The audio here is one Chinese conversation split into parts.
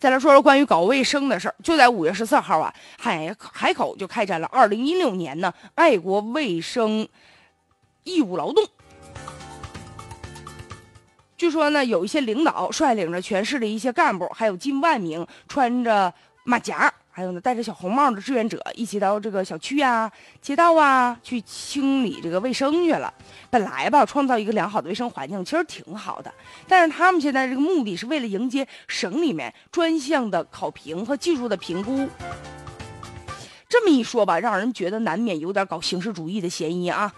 再来说说关于搞卫生的事儿，就在五月十四号啊，海海口就开展了二零一六年呢爱国卫生义务劳动。据说呢，有一些领导率领着全市的一些干部，还有近万名穿着马甲。还有呢，戴着小红帽的志愿者一起到这个小区啊、街道啊去清理这个卫生去了。本来吧，创造一个良好的卫生环境其实挺好的，但是他们现在这个目的是为了迎接省里面专项的考评和技术的评估。这么一说吧，让人觉得难免有点搞形式主义的嫌疑啊。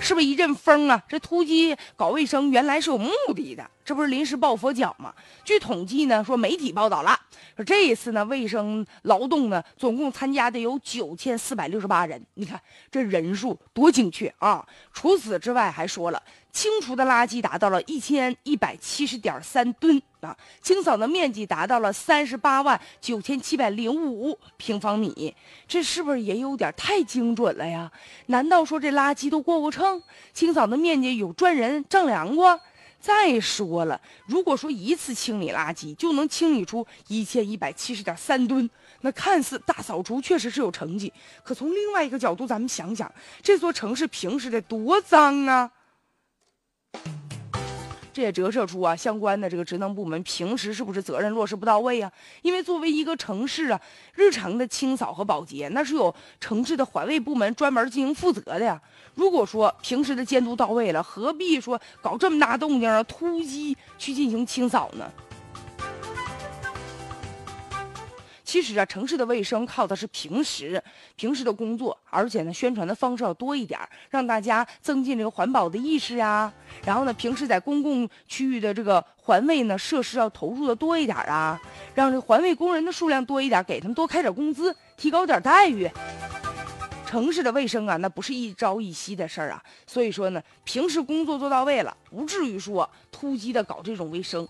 是不是一阵风啊？这突击搞卫生原来是有目的的，这不是临时抱佛脚吗？据统计呢，说媒体报道了，说这一次呢卫生劳动呢，总共参加的有九千四百六十八人，你看这人数多精确啊！除此之外，还说了。清除的垃圾达到了一千一百七十点三吨啊，清扫的面积达到了三十八万九千七百零五平方米，这是不是也有点太精准了呀？难道说这垃圾都过过秤？清扫的面积有专人丈量过？再说了，如果说一次清理垃圾就能清理出一千一百七十点三吨，那看似大扫除确实是有成绩，可从另外一个角度，咱们想想，这座城市平时得多脏啊！这也折射出啊，相关的这个职能部门平时是不是责任落实不到位啊？因为作为一个城市啊，日常的清扫和保洁那是有城市的环卫部门专门进行负责的呀。如果说平时的监督到位了，何必说搞这么大动静啊，突击去进行清扫呢？其实啊，城市的卫生靠的是平时平时的工作，而且呢，宣传的方式要多一点，让大家增进这个环保的意识呀。然后呢，平时在公共区域的这个环卫呢设施要投入的多一点啊，让这环卫工人的数量多一点，给他们多开点工资，提高点待遇。城市的卫生啊，那不是一朝一夕的事儿啊。所以说呢，平时工作做到位了，不至于说突击的搞这种卫生。